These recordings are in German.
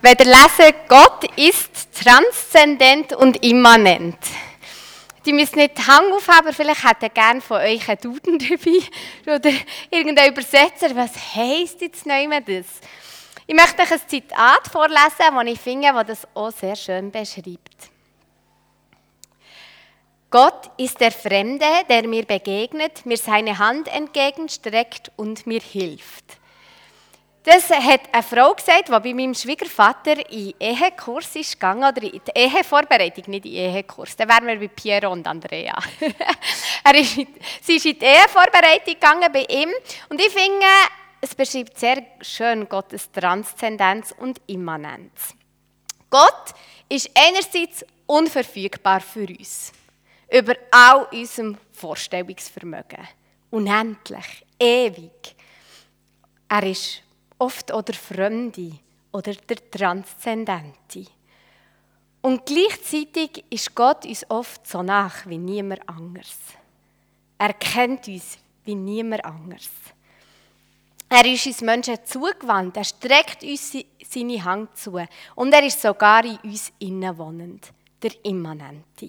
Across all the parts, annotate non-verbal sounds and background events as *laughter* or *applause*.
Wenn lesen, Gott ist transzendent und immanent. Die müssen nicht den Hang aufhaben, vielleicht hätte ihr gerne von euch einen Duden dabei *laughs* oder irgendeinen Übersetzer. Was heisst jetzt neu das? Ich möchte euch ein Zitat vorlesen, das ich finde, das das auch sehr schön beschreibt. Gott ist der Fremde, der mir begegnet, mir seine Hand entgegenstreckt und mir hilft. Das hat eine Frau gesagt, die bei meinem Schwiegervater in Ehekurs ist gegangen, oder in die Ehevorbereitung, nicht in Ehekurs. Dann wären wir bei Piero und Andrea. *laughs* er ist, sie ist in die Ehevorbereitung gegangen bei ihm. Und ich finde, es beschreibt sehr schön Gottes Transzendenz und Immanenz. Gott ist einerseits unverfügbar für uns, über all unserem Vorstellungsvermögen. Unendlich, ewig. Er ist oft oder Fremde oder der Transzendente. Und gleichzeitig ist Gott uns oft so nach wie niemand anders. Er kennt uns wie niemand anders. Er ist uns Menschen zugewandt, er streckt uns seine Hand zu und er ist sogar in uns innenwohnend, der Immanente.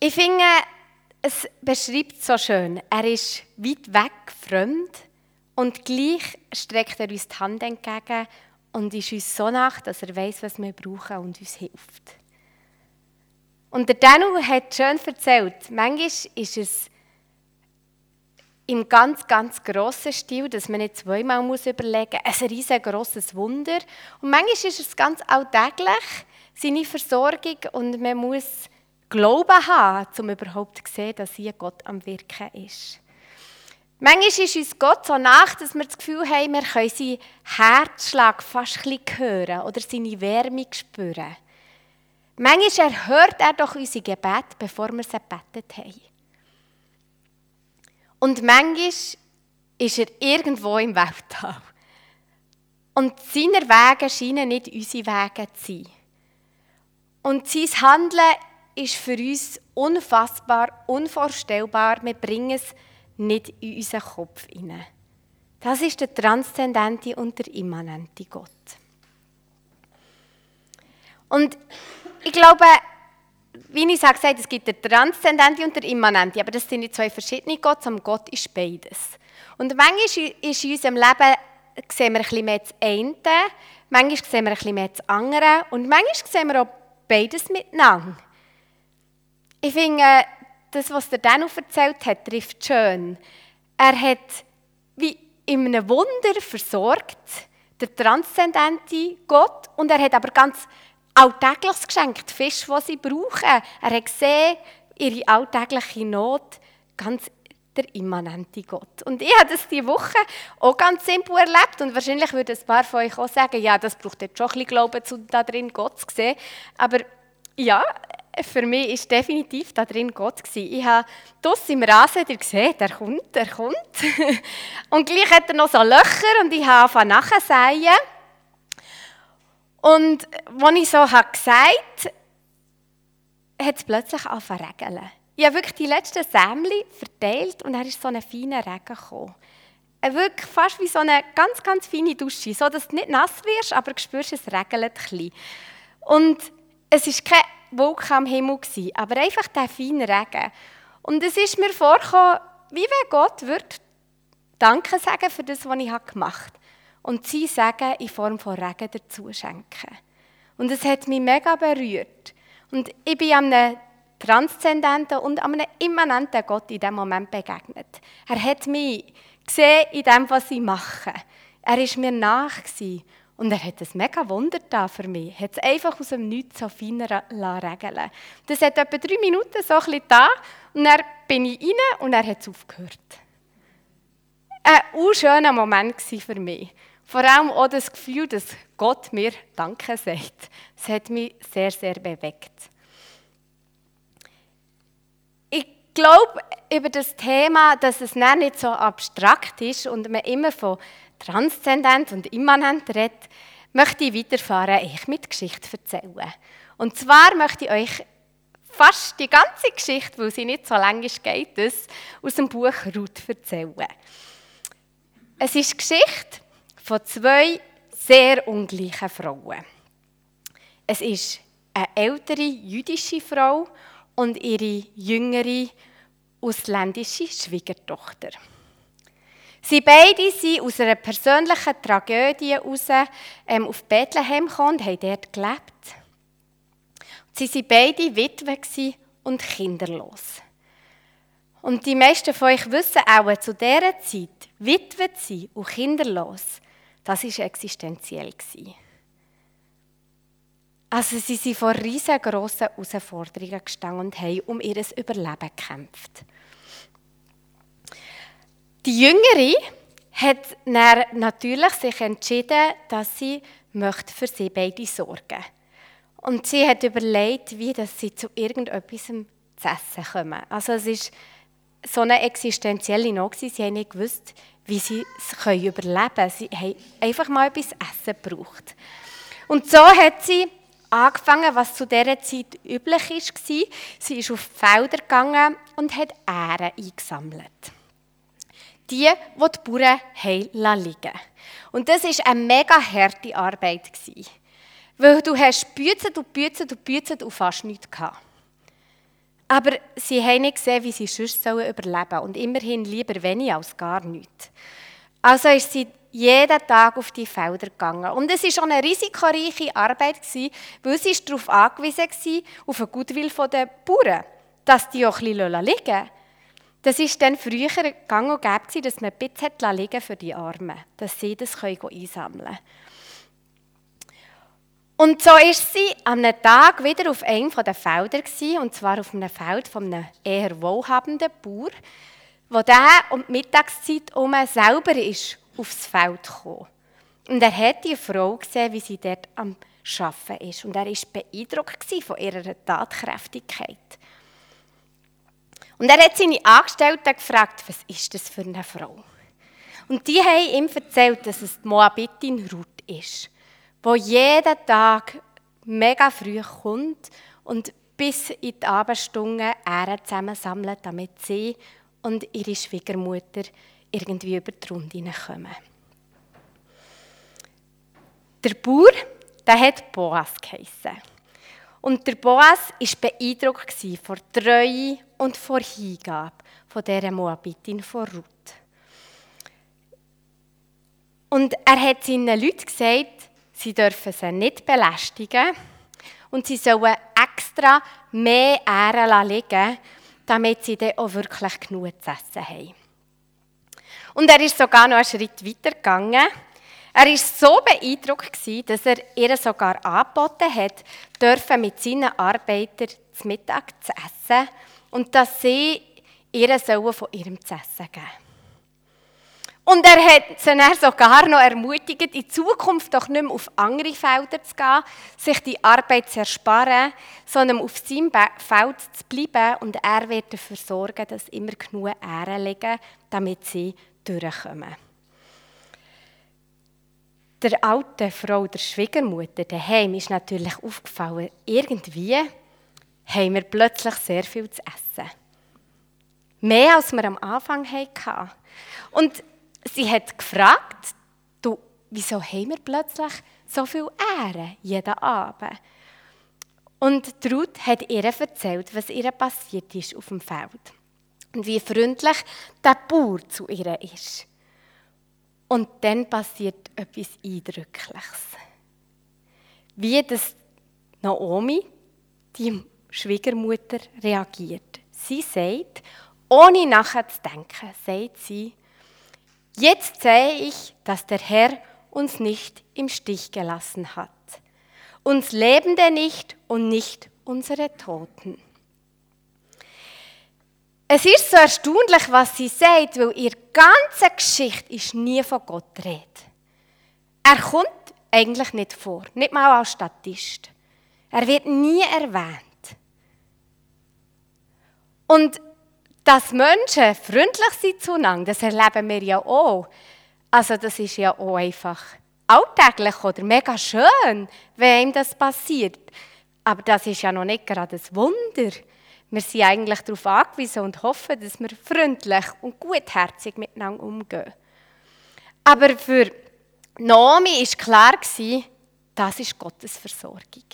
Ich finde, es beschreibt so schön, er ist weit weg, fremd, und gleich streckt er uns die Hand entgegen und ist uns so nach, dass er weiß, was wir brauchen und uns hilft. Und der Danu hat schön erzählt, manchmal ist es im ganz, ganz grossen Stil, dass man nicht zweimal muss überlegen muss, ein riesengroßes Wunder. Und manchmal ist es ganz alltäglich, seine Versorgung, und man muss Glauben haben, um überhaupt zu sehen, dass hier Gott am Wirken ist. Manchmal ist uns Gott so nach, dass wir das Gefühl haben, wir können seinen Herzschlag fast ein hören oder seine Wärme spüren. Manchmal erhört er doch unsere Gebete, bevor wir sie gebetet haben. Und manchmal ist er irgendwo im Weltall. Und seine Wege scheinen nicht unsere Wege zu sein. Und sein Handeln ist für uns unfassbar, unvorstellbar. Wir bringen es nicht in unseren Kopf hinein. Das ist der transzendente und der immanente Gott. Und ich glaube, wie ich sage, es gibt den transzendente und der immanente, aber das sind nicht zwei verschiedene Gott, sondern Gott ist beides. Und manchmal ist in unserem Leben sehen wir ein bisschen mehr das eine, manchmal sehen wir ein bisschen mehr das andere und manchmal sehen wir auch beides miteinander. Ich finde, das, was der Danu erzählt hat, trifft schön. Er hat wie in einem Wunder versorgt, der transzendente Gott, und er hat aber ganz Alltägliches geschenkt, Fisch, was sie brauchen. Er hat gesehen, ihre alltägliche Not, ganz der immanente Gott. Und ich habe das diese Woche auch ganz simpel erlebt und wahrscheinlich würden ein paar von euch auch sagen, ja, das braucht jetzt schon ein bisschen Glauben, um da drin Gott zu sehen. Aber ja, für mich war definitiv da drin Gott. Ich habe draussen im Rasen ihr gesehen, der kommt, der kommt. *laughs* und gleich hat er noch so Löcher und ich habe angefangen nachzusäen. Und als ich so habe gesagt hat es plötzlich angefangen zu regeln. Ich habe wirklich die letzten Sämli verteilt und er ist so ein feiner Regen gekommen. Wirklich fast wie so eine ganz, ganz feine Dusche, so dass du nicht nass wirst, aber du spürst, es regelt ein bisschen. Und es ist keine Wolken am Himmel, gewesen, aber einfach der feine Regen. Und es ist mir vorgekommen, wie wenn Gott würde Danke sagen für das, was ich gemacht habe. Und sie sagen in Form von Regen dazu schenken. Und es hat mich mega berührt. Und ich bin einem transzendenten und einem immanenten Gott in diesem Moment begegnet. Er hat mich gesehen in dem, was ich mache. Er war mir nach. Gewesen. Und er hat ein mega Wunder da für mich. Er hat es einfach aus dem Nichts so fein regeln Das hat etwa drei Minuten so ein da und dann bin ich rein und er hat es aufgehört. Ein unschöner Moment war für mich. Vor allem auch das Gefühl, dass Gott mir Danke sagt. Das hat mich sehr, sehr bewegt. Ich glaube über das Thema, dass es nicht so abstrakt ist und man immer von transzendent und immanent redet, möchte ich weiterfahren, ich mit Geschichte erzählen. Und zwar möchte ich euch fast die ganze Geschichte, weil sie nicht so lang ist, geht aus dem Buch Ruth erzählen. Es ist die Geschichte von zwei sehr ungleichen Frauen. Es ist eine ältere jüdische Frau und ihre jüngere ausländische Schwiegertochter. Sie beide sind aus einer persönlichen Tragödie heraus ähm, auf Bethlehem gekommen und haben dort gelebt. Sie waren beide Witwe und kinderlos. Und die meisten von euch wissen auch, zu dieser Zeit, Witwe zu sein und kinderlos, das war existenziell. Also sie sind vor riesengroßen Herausforderungen gestanden und haben um ihr Überleben gekämpft. Die Jüngere hat natürlich sich entschieden, dass sie für sie beide sorgen möchte. Und sie hat überlegt, wie dass sie zu irgendetwas zu essen kommen. Also es ist so eine existenzielle Not. Sie haben nicht gewusst, wie sie es überleben können. Sie haben einfach mal etwas Essen gebraucht. Und so hat sie angefangen, was zu dieser Zeit üblich war. Sie ist auf Felder gegangen und hat Ähren eingesammelt die, die die Bauern haben liegen Und das war eine mega harte Arbeit. Weil du hast büzet und büzet und büzet und fast nichts gehabt. Aber sie haben nicht gesehen, wie sie sonst überleben sollen. Und immerhin lieber wenig als gar nichts. Also ist sie jeden Tag auf die Felder gegangen. Und es war schon eine risikoreiche Arbeit, weil sie darauf angewiesen war, auf den Gutwill der Bauern, dass die auch ein bisschen liegen lassen. Das war dann früher gang und gäbe, dass man bisschen liegen für die Armen, dass sie das einsammeln können. Und so ist sie an einem Tag wieder auf einem der Felder und zwar auf einem Feld von einem eher wohlhabenden Bauer, wo der um die Mittagszeit um selber ist aufs Feld gekommen. Und er hat die Frau gesehen, wie sie dort am Arbeiten ist. Und er war beeindruckt von ihrer Tatkräftigkeit. Und er hat seine Angestellten gefragt, was ist das für eine Frau? Und die haben ihm erzählt, dass es die Moabitin Ruth ist, wo jeden Tag mega früh kommt und bis in die Abendstunden Ähren zusammensammelt, damit sie und ihre Schwiegermutter irgendwie über die Runde kommen. Der Bauer, der hat Boas geheissen. Und der Boas war beeindruckt von Treue und von der Hingabe von dieser Moabitin von Ruth. Und er hat seinen Leuten gesagt, sie dürfen sie nicht belästigen und sie sollen extra mehr Ähren liegen, damit sie dann auch wirklich genug zu essen haben. Und er ist sogar noch einen Schritt weiter gegangen er war so beeindruckt, dass er ihr sogar angeboten hat, dürfen mit seinen Arbeitern zu Mittag zu essen und dass sie ihr sollen von ihrem zu essen geben. Und er hat sie sogar noch ermutigt, in Zukunft doch nicht mehr auf andere Felder zu gehen, sich die Arbeit zu ersparen, sondern auf seinem Feld zu bleiben. Und er wird dafür sorgen, dass immer genug Ähren liegen, damit sie durchkommen. Der alten Frau, der Schwiegermutter daheim, ist natürlich aufgefallen, irgendwie haben wir plötzlich sehr viel zu essen. Mehr als wir am Anfang hatten. Und sie hat gefragt, du, wieso haben wir plötzlich so viel Ehre jeden Abend? Und Ruth hat ihr erzählt, was ihr passiert ist auf dem Feld. Und wie freundlich der Bauer zu ihr ist. Und dann passiert etwas Eindrückliches. Wie das Naomi, die Schwiegermutter, reagiert. Sie sagt, ohne nachzudenken, sagt sie, jetzt sehe ich, dass der Herr uns nicht im Stich gelassen hat. Uns Lebende nicht und nicht unsere Toten. Es ist so erstaunlich, was sie sagt, weil ihre ganze Geschichte ist nie von Gott redet. Er kommt eigentlich nicht vor, nicht mal als Statist. Er wird nie erwähnt. Und dass Menschen freundlich sind zueinander, das erleben wir ja auch. Also das ist ja auch einfach alltäglich oder mega schön, wenn ihm das passiert. Aber das ist ja noch nicht gerade ein Wunder. Wir sind eigentlich darauf angewiesen und hoffen, dass wir freundlich und gutherzig miteinander umgehen. Aber für Naomi war klar, das ist Gottes Versorgung.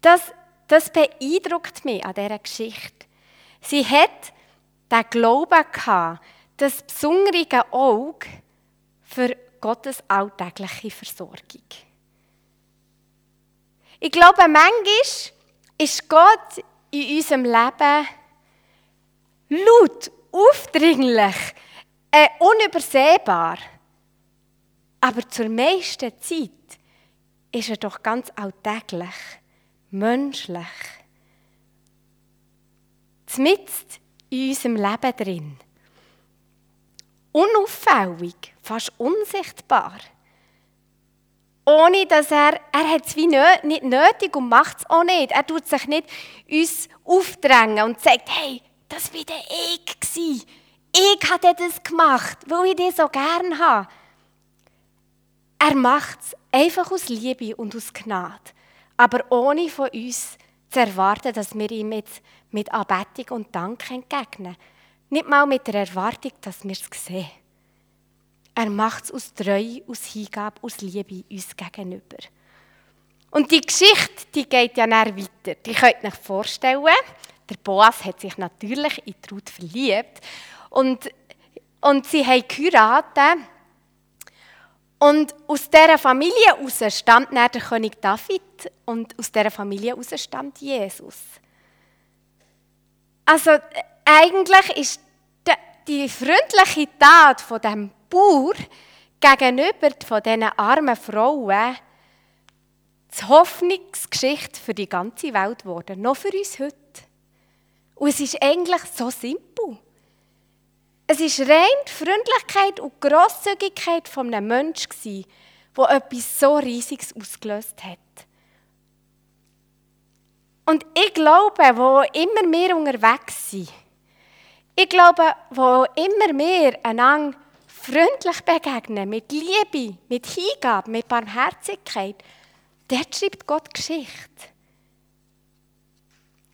Das, das beeindruckt mich an dieser Geschichte. Sie hat den Glauben gehabt, das besondere Auge für Gottes alltägliche Versorgung. Ich glaube, manchmal ist Gott in unserem Leben laut, aufdringlich, äh, unübersehbar. Aber zur meisten Zeit ist er doch ganz alltäglich, menschlich. Zmitzt in unserem Leben drin. Unauffällig, fast unsichtbar. Ohne dass er, er hat es wie nicht nötig und macht es auch nicht. Er tut sich nicht uns aufdrängen und sagt, hey, das war der ich gewesen. Ich habe das gemacht, weil ich dich so gern habe. Er macht es einfach aus Liebe und aus Gnade, aber ohne von uns zu erwarten, dass wir ihm jetzt mit Anbetung und Dank entgegnen. Nicht mal mit der Erwartung, dass wir es sehen. Er macht es aus Treue, aus Hingabe, aus Liebe uns gegenüber. Und die Geschichte, die geht ja näher weiter. Die könnt ihr euch vorstellen. Der Boas hat sich natürlich in Ruth verliebt. Und, und sie haben geheiratet. Und aus dieser Familie heraus stammt dann der König David und aus dieser Familie heraus stammt Jesus. Also eigentlich ist die freundliche Tat von dem Bauer gegenüber von diesen armen Frauen die Hoffnungsgeschichte für die ganze Welt geworden, noch für uns heute. Und es ist eigentlich so simpel. Es ist rein die Freundlichkeit und Grosszügigkeit von einem Menschen, der etwas so Riesiges ausgelöst hat. Und ich glaube, wo immer wir unterwegs sind, ich glaube, wo immer wir einander freundlich begegnen, mit Liebe, mit Hingabe, mit Barmherzigkeit, dort schreibt Gott Geschichte.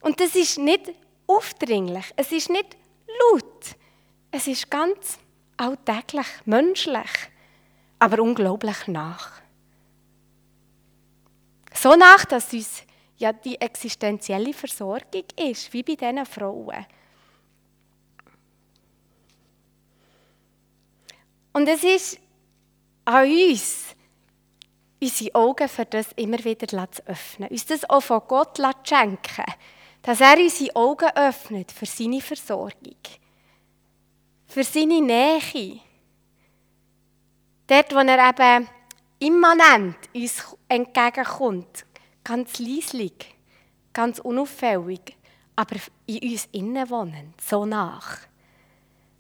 Und das ist nicht aufdringlich, es ist nicht laut, es ist ganz alltäglich, menschlich, aber unglaublich nach. So nach, dass uns ja die existenzielle Versorgung ist, wie bei diesen Frauen. Und es ist an uns, unsere Augen für das immer wieder zu öffnen, uns das auch von Gott zu schenken, dass er unsere Augen öffnet für seine Versorgung für seine Nähe. Dort, wo er eben immanent uns entgegenkommt, ganz leislich, ganz unauffällig, aber in uns innen wohnen, so nach.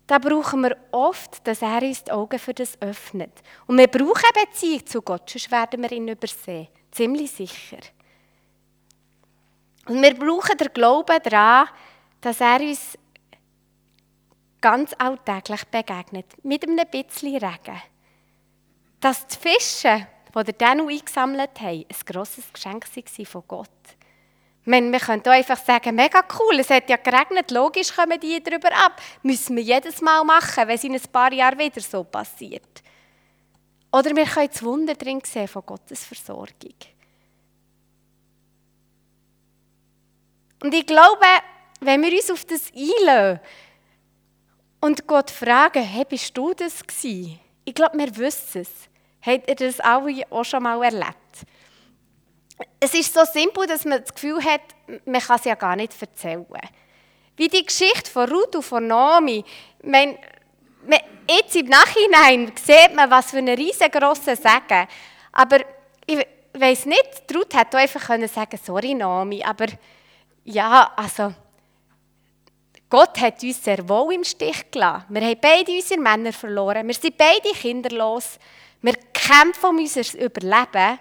Da brauchen wir oft, dass er uns die Augen für das öffnet. Und wir brauchen eine Beziehung zu Gott, sonst werden wir ihn übersehen. Ziemlich sicher. Und wir brauchen den Glauben daran, dass er uns ganz alltäglich begegnet, mit einem bisschen Regen. Dass die Fische, die Danu eingesammelt haben, ein grosses Geschenk waren von Gott. Meine, wir können einfach sagen, mega cool, es hat ja geregnet, logisch kommen die darüber ab. Müssen wir jedes Mal machen, wenn es in ein paar Jahren wieder so passiert. Oder wir können das Wunder drin sehen von Gottes Versorgung. Und ich glaube, wenn wir uns auf das einlösen, und Gott fragen, hey, bist du das gewesen? Ich glaube, wir wissen es. Habt ihr das alle auch schon mal erlebt? Es ist so simpel, dass man das Gefühl hat, man kann es ja gar nicht erzählen. Wie die Geschichte von Ruth und von Naomi. Mein, jetzt im Nachhinein sieht man, was für einen riesengroßen Segen. Aber ich weiß nicht, Ruth hätte einfach können sagen, sorry Naomi, aber ja, also Gott hat uns sehr wohl im Stich gelassen. Wir haben beide unsere Männer verloren. Wir sind beide kinderlos. Wir kämpfen um unser Überleben.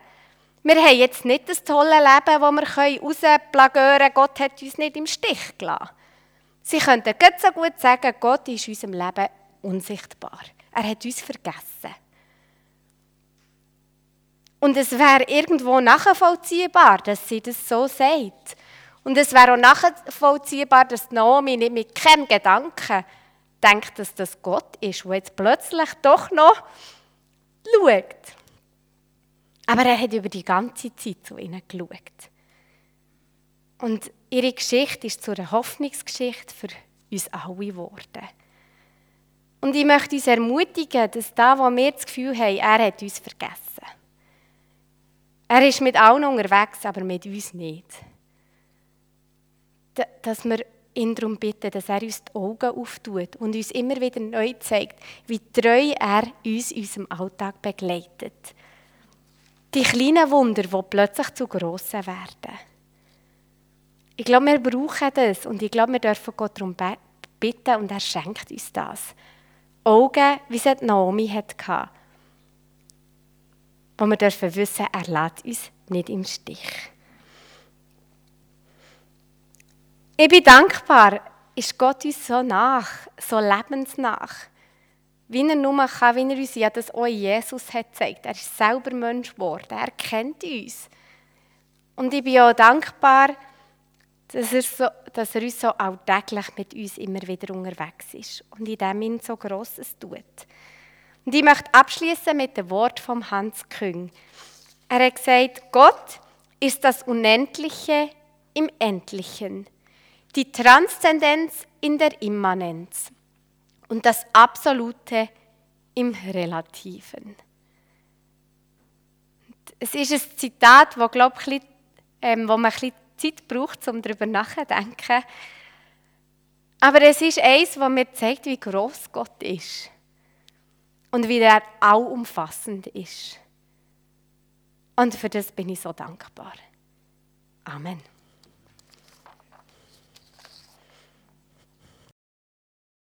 Wir haben jetzt nicht das tolle Leben, das wir rausplagieren können. Gott hat uns nicht im Stich gelassen. Sie könnten gut so gut sagen, Gott ist in unserem Leben unsichtbar. Er hat uns vergessen. Und es wäre irgendwo nachvollziehbar, dass sie das so sagt. Und es wäre auch nachvollziehbar, dass Naomi nicht mit keinem Gedanken denkt, dass das Gott ist, der jetzt plötzlich doch noch schaut. Aber er hat über die ganze Zeit zu ihnen geschaut. Und ihre Geschichte ist zu einer Hoffnungsgeschichte für uns alle geworden. Und ich möchte uns ermutigen, dass da, wo wir das Gefühl haben, er hat uns vergessen. Er ist mit allen unterwegs, aber mit uns nicht. Dass wir ihn darum bitten, dass er uns die Augen auftut und uns immer wieder neu zeigt, wie treu er uns in unserem Alltag begleitet. Die kleinen Wunder, die plötzlich zu grossen werden. Ich glaube, wir brauchen das und ich glaube, wir dürfen Gott darum bitten und er schenkt uns das. Augen, wie es Naomi hatte, wo wir dürfen wissen, er lässt uns nicht im Stich. Ich bin dankbar, ist Gott uns so nach, so lebensnach, wie er nur kann, wie er uns ja das auch Jesus hat gezeigt. Er ist selber Mensch geworden, er kennt uns. Und ich bin auch dankbar, dass er, so, dass er uns so alltäglich mit uns immer wieder unterwegs ist und in dem ihn so Grosses tut. Und ich möchte abschließen mit dem Wort von Hans Küng. Er hat gesagt, Gott ist das Unendliche im Endlichen die Transzendenz in der Immanenz und das Absolute im Relativen. Es ist ein Zitat, wo, glaub, ich, ähm, wo man ein bisschen Zeit braucht, um darüber nachzudenken. Aber es ist eins, das mir zeigt, wie groß Gott ist und wie er allumfassend ist. Und für das bin ich so dankbar. Amen.